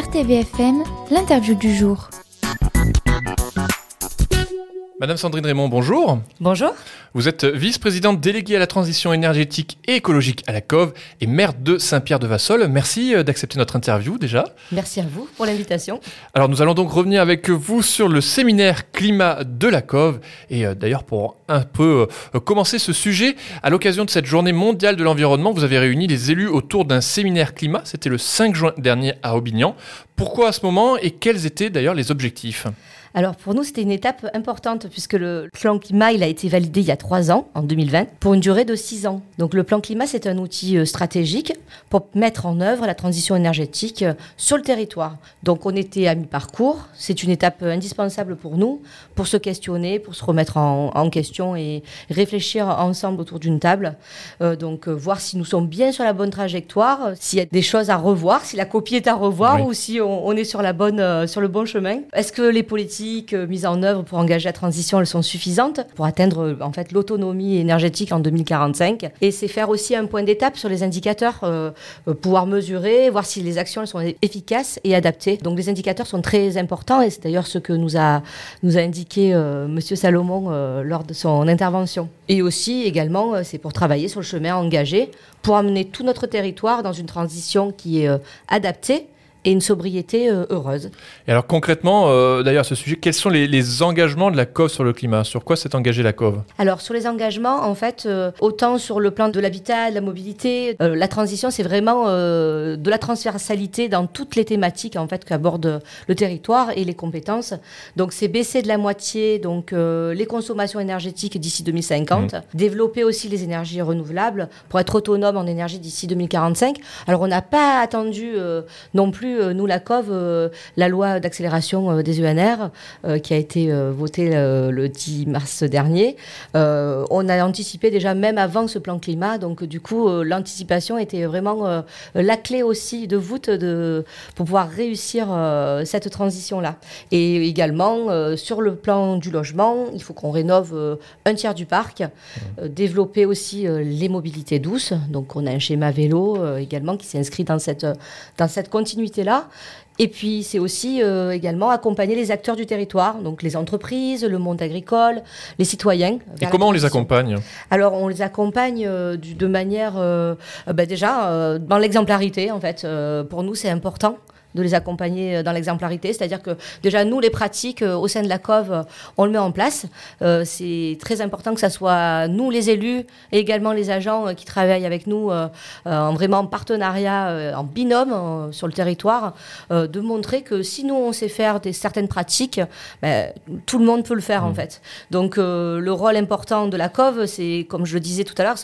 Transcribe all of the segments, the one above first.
RTVFM, l'interview du jour. Madame Sandrine Raymond, bonjour. Bonjour. Vous êtes vice-présidente déléguée à la transition énergétique et écologique à la COV et maire de Saint-Pierre-de-Vassol. Merci euh, d'accepter notre interview déjà. Merci à vous pour l'invitation. Alors nous allons donc revenir avec vous sur le séminaire climat de la COV et euh, d'ailleurs pour un peu euh, commencer ce sujet, à l'occasion de cette journée mondiale de l'environnement, vous avez réuni les élus autour d'un séminaire climat, c'était le 5 juin dernier à Aubignan. Pourquoi à ce moment et quels étaient d'ailleurs les objectifs? Alors pour nous, c'était une étape importante puisque le plan climat, il a été validé il y a trois ans, en 2020, pour une durée de six ans. Donc le plan climat, c'est un outil euh, stratégique pour mettre en œuvre la transition énergétique euh, sur le territoire. Donc on était à mi-parcours. C'est une étape euh, indispensable pour nous, pour se questionner, pour se remettre en, question et réfléchir ensemble autour d'une table. donc voir si nous sommes bien sur la bonne trajectoire, s'il y a des choses à revoir, si la copie est à revoir ou si on, est sur, la bonne, sur le bon chemin. Est-ce que les politiques euh, mises en œuvre pour engager la transition, elles sont suffisantes pour atteindre euh, en fait l'autonomie énergétique en 2045. Et c'est faire aussi un point d'étape sur les indicateurs, euh, pouvoir mesurer, voir si les actions elles sont efficaces et adaptées. Donc les indicateurs sont très importants et c'est d'ailleurs ce que nous a indiqué Monsieur Salomon lors de son intervention. Et aussi également, c'est pour travailler sur le chemin engagé pour amener tout notre territoire dans une transition qui est adaptée et une sobriété euh, heureuse. Et alors concrètement, euh, d'ailleurs, ce sujet, quels sont les, engagements de la COV sur le climat? Sur quoi s'est engagée la COV Alors sur les engagements, en fait, euh, autant sur le plan de l'habitat, de la mobilité, la transition, c'est vraiment de la transversalité dans toutes les thématiques en fait qu'aborde le territoire et les compétences. Donc c'est baisser de la moitié donc les consommations énergétiques d'ici 2050, mmh. développer aussi les énergies renouvelables pour être autonome en énergie d'ici 2045. Alors on n'a pas attendu non plus euh, nous, la COV, euh, la loi d'accélération euh, des ENR, qui a été votée le 10 mars dernier. on a anticipé déjà même avant ce plan climat, donc du coup, l'anticipation était vraiment la clé aussi de voûte pour pouvoir réussir cette transition-là. Et également, sur le plan du logement, il faut qu'on rénove un tiers du parc, développer aussi les mobilités douces. Donc, on a un schéma vélo également qui s'inscrit dans cette continuité là Et puis, c'est aussi euh, également accompagner les acteurs du territoire, donc les entreprises, le monde agricole, les citoyens. Et comment on les accompagne? Alors, on les accompagne euh, de manière, euh, bah, déjà, dans l'exemplarité, en fait. pour nous, c'est important de les accompagner euh, dans l'exemplarité. C'est-à-dire que déjà, nous, les pratiques euh, au sein de la COV, euh, on le met en place. c'est très important que ce soit nous, les élus, et également les agents qui travaillent avec nous en vraiment partenariat, en binôme sur le territoire, de montrer que si nous, on sait faire des, certaines pratiques, ben, tout le monde peut le faire, en mmh. fait. Donc, le rôle important de la COV, c'est, comme je le disais tout à l'heure,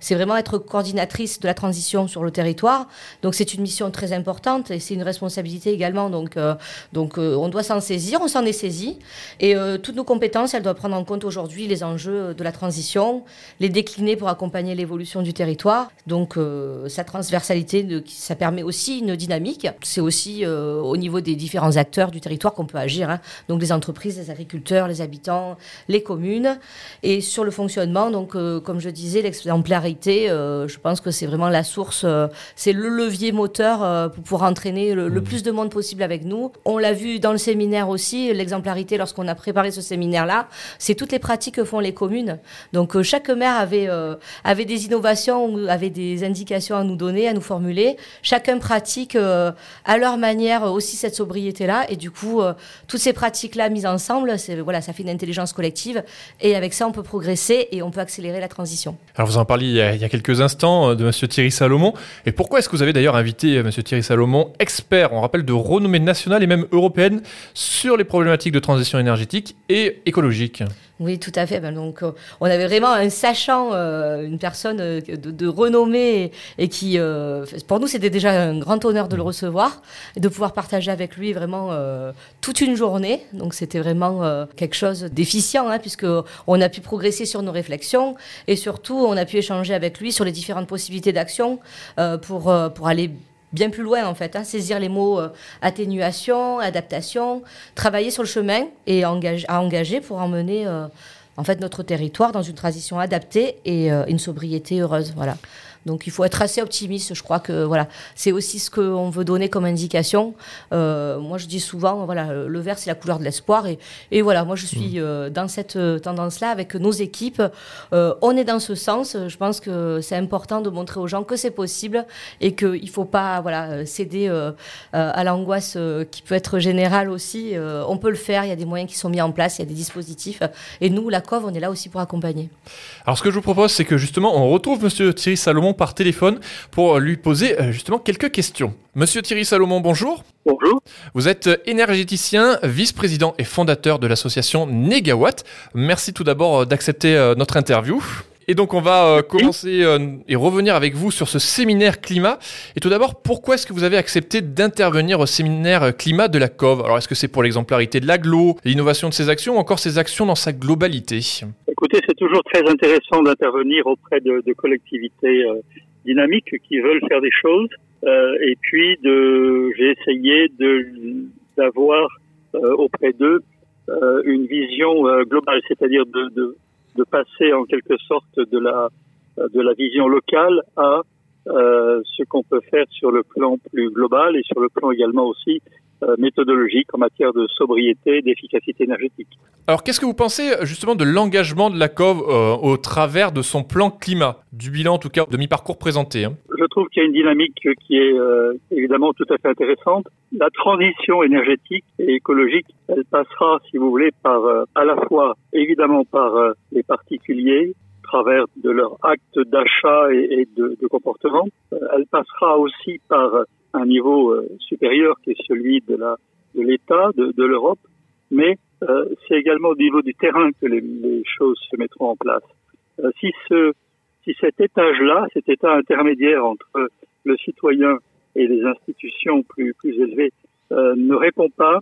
c'est vraiment être coordinatrice de la transition sur le territoire. Donc, c'est une mission très importante et c'est une responsabilité également. Donc, euh, donc euh, on doit s'en saisir, on s'en est saisi. Et euh, toutes nos compétences, elles doivent prendre en compte aujourd'hui les enjeux de la transition, les décliner pour accompagner l'évolution du territoire. Donc, sa transversalité, ça permet aussi une dynamique. C'est aussi au niveau des différents acteurs du territoire qu'on peut agir. Hein. Donc, les entreprises, les agriculteurs, les habitants, les communes. Et sur le fonctionnement, donc, comme je disais, l'exemplarité, je pense que c'est vraiment la source, c'est le levier moteur pour pouvoir entraîner le, mmh. plus de monde possible avec nous. On l'a vu dans le séminaire aussi, l'exemplarité lorsqu'on a préparé ce séminaire-là, c'est toutes les pratiques que font les communes. Donc euh, chaque maire avait, euh, avait des innovations, avait des indications à nous donner, à nous formuler. Chacun pratique euh, à leur manière aussi cette sobriété-là. Et du coup, toutes ces pratiques-là mises ensemble, voilà, ça fait une intelligence collective. Et avec ça, on peut progresser et on peut accélérer la transition. Alors vous en parliez il y a, il y a quelques instants de M. Thierry Salomon. Et pourquoi est-ce que vous avez d'ailleurs invité M. Thierry Salomon, expert on rappelle, de renommée nationale et même européenne sur les problématiques de transition énergétique et écologique. Oui, tout à fait. Ben, donc, euh, on avait vraiment un sachant, euh, une personne euh, de, renommée et, qui, pour nous, c'était déjà un grand honneur de le recevoir et de pouvoir partager avec lui vraiment toute une journée. Donc, c'était vraiment quelque chose d'efficient, hein, puisque on a pu progresser sur nos réflexions et surtout, on a pu échanger avec lui sur les différentes possibilités d'action pour pour aller bien plus loin en fait, hein. saisir les mots euh, atténuation, adaptation, travailler sur le chemin et à engager pour emmener euh, en fait notre territoire dans une transition adaptée et euh, une sobriété heureuse. Voilà. Donc il faut être assez optimiste. Je crois que voilà, c'est aussi ce qu'on veut donner comme indication. moi, je dis souvent, voilà, le vert c'est la couleur de l'espoir et, et, voilà, moi je suis mmh. dans cette tendance-là avec nos équipes. on est dans ce sens. Je pense que c'est important de montrer aux gens que c'est possible et qu'il ne faut pas voilà céder à l'angoisse qui peut être générale aussi. on peut le faire. Il y a des moyens qui sont mis en place. Il y a des dispositifs. Et nous, la COV, on est là aussi pour accompagner. Alors, ce que je vous propose, c'est que justement, on retrouve Monsieur Thierry Salomon par téléphone pour lui poser euh, justement quelques questions. Monsieur Thierry Salomon, bonjour. Bonjour. Vous êtes énergéticien, vice-président et fondateur de l'association Negawatt. Merci tout d'abord euh, d'accepter euh, notre interview. Et donc on va euh, commencer euh, et revenir avec vous sur ce séminaire climat. Et tout d'abord, pourquoi est-ce que vous avez accepté d'intervenir au séminaire climat de la COV Alors est-ce que c'est pour l'exemplarité de l'aglo, l'innovation de ses actions ou encore ses actions dans sa globalité? Écoutez, c'est toujours très intéressant d'intervenir auprès de, collectivités euh, dynamiques qui veulent faire des choses. et puis de, j'ai essayé de d'avoir auprès d'eux une vision globale, c'est-à-dire de, de de passer en quelque sorte de la de la vision locale à euh, ce qu'on peut faire sur le plan plus global et sur le plan également aussi euh, méthodologique en matière de sobriété, d'efficacité énergétique. Alors qu'est-ce que vous pensez justement de l'engagement de la COV euh, au travers de son plan climat, du bilan en tout cas de mi-parcours présenté hein Je trouve qu'il y a une dynamique qui est évidemment tout à fait intéressante. La transition énergétique et écologique, elle passera, si vous voulez, par à la fois évidemment par les particuliers, travers de leur acte d'achat et, de, comportement. Euh, elle passera aussi par un niveau euh, supérieur qui est celui de l'État, de, l'Europe, mais euh, c'est également au niveau du terrain que les, les choses se mettront en place. si ce si cet étage-là, cet état intermédiaire entre le citoyen et les institutions plus plus élevées ne répond pas,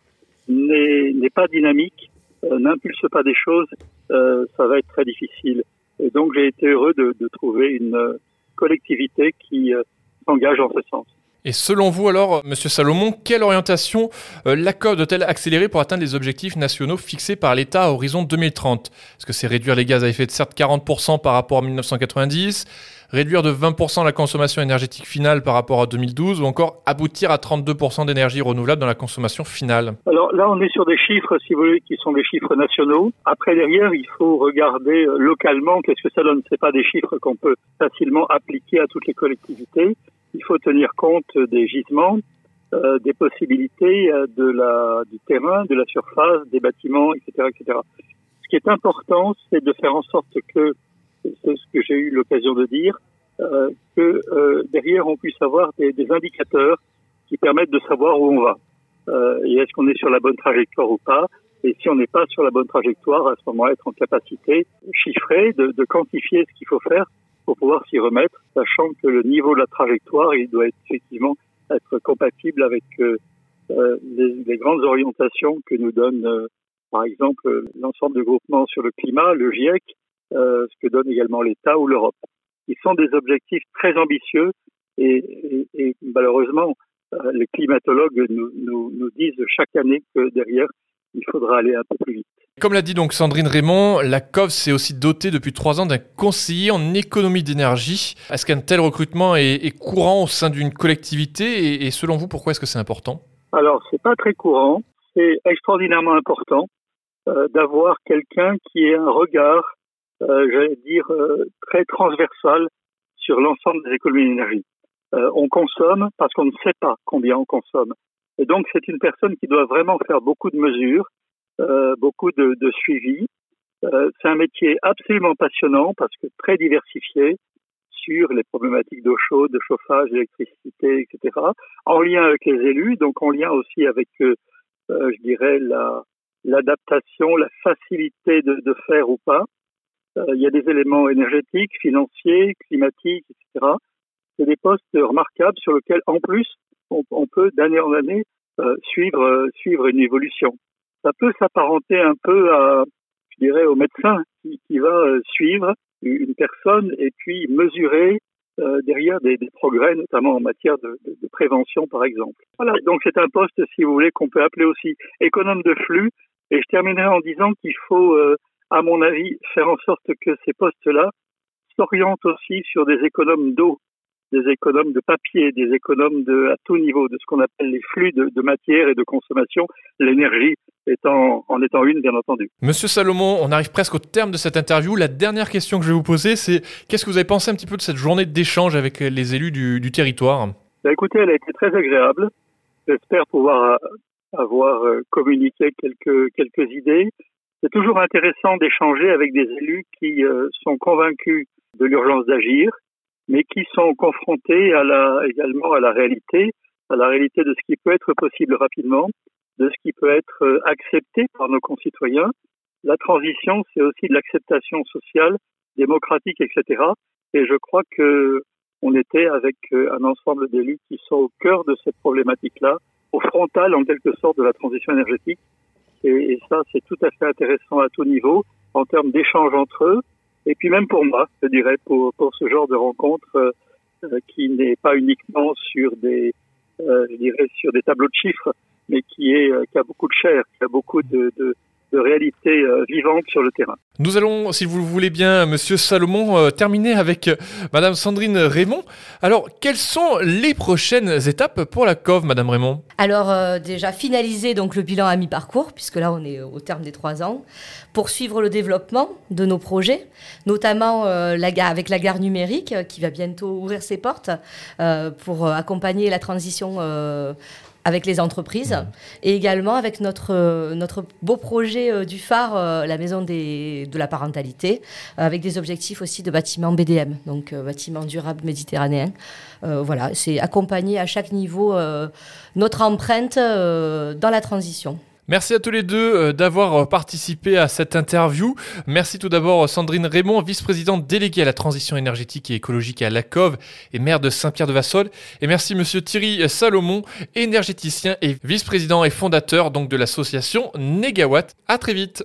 n'est pas dynamique, n'impulse pas des choses, ça va être très difficile. Et donc j'ai été heureux de, de, trouver une euh, collectivité qui euh, s'engage en ce sens. Et selon vous alors, Monsieur Salomon, quelle orientation euh, l'ACOV doit-elle accélérer pour atteindre les objectifs nationaux fixés par l'État à horizon 2030 Est-ce que c'est réduire les gaz à effet de serre de 40% par rapport à 1990 réduire de 20% la consommation énergétique finale par rapport à 2012 ou encore aboutir à 32% d'énergie renouvelable dans la consommation finale? Alors là, on est sur des chiffres, si vous voulez, qui sont des chiffres nationaux. Après, derrière, il faut regarder euh, localement qu'est-ce que ça donne. Ce pas des chiffres qu'on peut facilement appliquer à toutes les collectivités. Il faut tenir compte des gisements, euh, des possibilités euh, de la, du terrain, de la surface, des bâtiments, etc., etc. Ce qui est important, c'est de faire en sorte que c'est ce que j'ai eu l'occasion de dire, euh, que euh, derrière on puisse avoir des, des, indicateurs qui permettent de savoir où on va. Euh, et est-ce qu'on est sur la bonne trajectoire ou pas? Et si on n'est pas sur la bonne trajectoire, à ce moment-là, être en capacité de chiffrer, de, de quantifier ce qu'il faut faire pour pouvoir s'y remettre, sachant que le niveau de la trajectoire, il doit effectivement être compatible avec euh, euh, les, grandes orientations que nous donne, euh, par exemple, l'ensemble du groupement sur le climat, le GIEC, ce que donne également l'État ou l'Europe. Ils sont des objectifs très ambitieux et, malheureusement, les climatologues nous disent chaque année que derrière, il faudra aller un peu plus vite. Comme l'a dit donc Sandrine Raymond, la COV s'est aussi dotée depuis trois ans d'un conseiller en économie d'énergie. Est-ce qu'un tel recrutement est, courant au sein d'une collectivité et, selon vous, pourquoi est-ce que c'est important? Alors, c'est pas très courant, c'est extraordinairement important euh, d'avoir quelqu'un qui ait un regard euh, j'allais dire, euh, très transversale sur l'ensemble des économies d'énergie. On consomme parce qu'on ne sait pas combien on consomme. Et donc, c'est une personne qui doit vraiment faire beaucoup de mesures, beaucoup de, suivi. Euh, c'est un métier absolument passionnant parce que très diversifié sur les problématiques d'eau chaude, de chauffage, d'électricité, etc. En lien avec les élus, donc en lien aussi avec, euh, je dirais, la l'adaptation, la facilité de, faire ou pas. Euh, il y a des éléments énergétiques, financiers, climatiques, etc. C'est des postes remarquables sur lesquels, en plus, on, peut d'année en année euh, euh, suivre une évolution. Ça peut s'apparenter un peu à, je dirais, au médecin qui, va euh, suivre une personne et puis mesurer euh, derrière des, progrès, notamment en matière de, prévention, par exemple. Voilà, donc c'est un poste, si vous voulez, qu'on peut appeler aussi économe de flux. Et je terminerai en disant qu'il faut euh, à mon avis, faire en sorte que ces postes-là s'orientent aussi sur des économes d'eau. Des économes de papier, des économes de, à tout niveau, de ce qu'on appelle les flux de, de, matière et de consommation, l'énergie étant, en étant une, bien entendu. Monsieur Salomon, on arrive presque au terme de cette interview. La dernière question que je vais vous poser, c'est qu'est-ce que vous avez pensé un petit peu de cette journée d'échange avec les élus du, du territoire? Ben Écoutez, elle a été très agréable. J'espère pouvoir avoir euh, communiqué quelques, quelques idées. C'est toujours intéressant d'échanger avec des élus qui euh, sont convaincus de l'urgence d'agir, mais qui sont confrontés à la, également à la réalité, à la réalité de ce qui peut être possible rapidement, de ce qui peut être euh, accepté par nos concitoyens. La transition, c'est aussi de l'acceptation sociale, démocratique, etc. Et je crois que on était avec euh, un ensemble d'élus qui sont au cœur de cette problématique-là, au frontal en quelque sorte de la transition énergétique. Et, et ça, c'est tout à fait intéressant à tout niveau en termes d'échange entre eux, et puis même pour moi, je dirais, pour, pour ce genre de rencontre euh, euh, qui n'est pas uniquement sur des, euh, je dirais, sur des tableaux de chiffres, mais qui est qui a beaucoup de chair, qui a beaucoup de, de, de réalité euh, vivante sur le terrain. Nous allons, si vous le voulez bien, Monsieur Salomon, euh, terminer avec euh, Madame Sandrine Raymond. Alors, quelles sont les prochaines étapes pour la COV, Madame Raymond? Alors, euh, déjà finaliser donc le bilan à mi-parcours, puisque là on est au terme des trois ans, poursuivre le développement de nos projets, notamment euh, la gare, avec la gare numérique qui va bientôt ouvrir ses portes euh, pour accompagner la transition avec les entreprises mmh. et également avec notre, notre beau projet euh, du phare, euh, la maison des, de la parentalité, euh, avec des objectifs aussi de bâtiment BDM, donc bâtiment durable méditerranéen. voilà, c'est accompagner à chaque niveau notre empreinte dans la transition. Merci à tous les deux euh, d'avoir euh, participé à cette interview. Merci tout d'abord Sandrine Raymond, vice-présidente déléguée à la transition énergétique et écologique à la COV et maire de Saint-Pierre-de-Vassol. Et merci monsieur Thierry Salomon, énergéticien et vice-président et fondateur donc de l'association Negawatt. À très vite.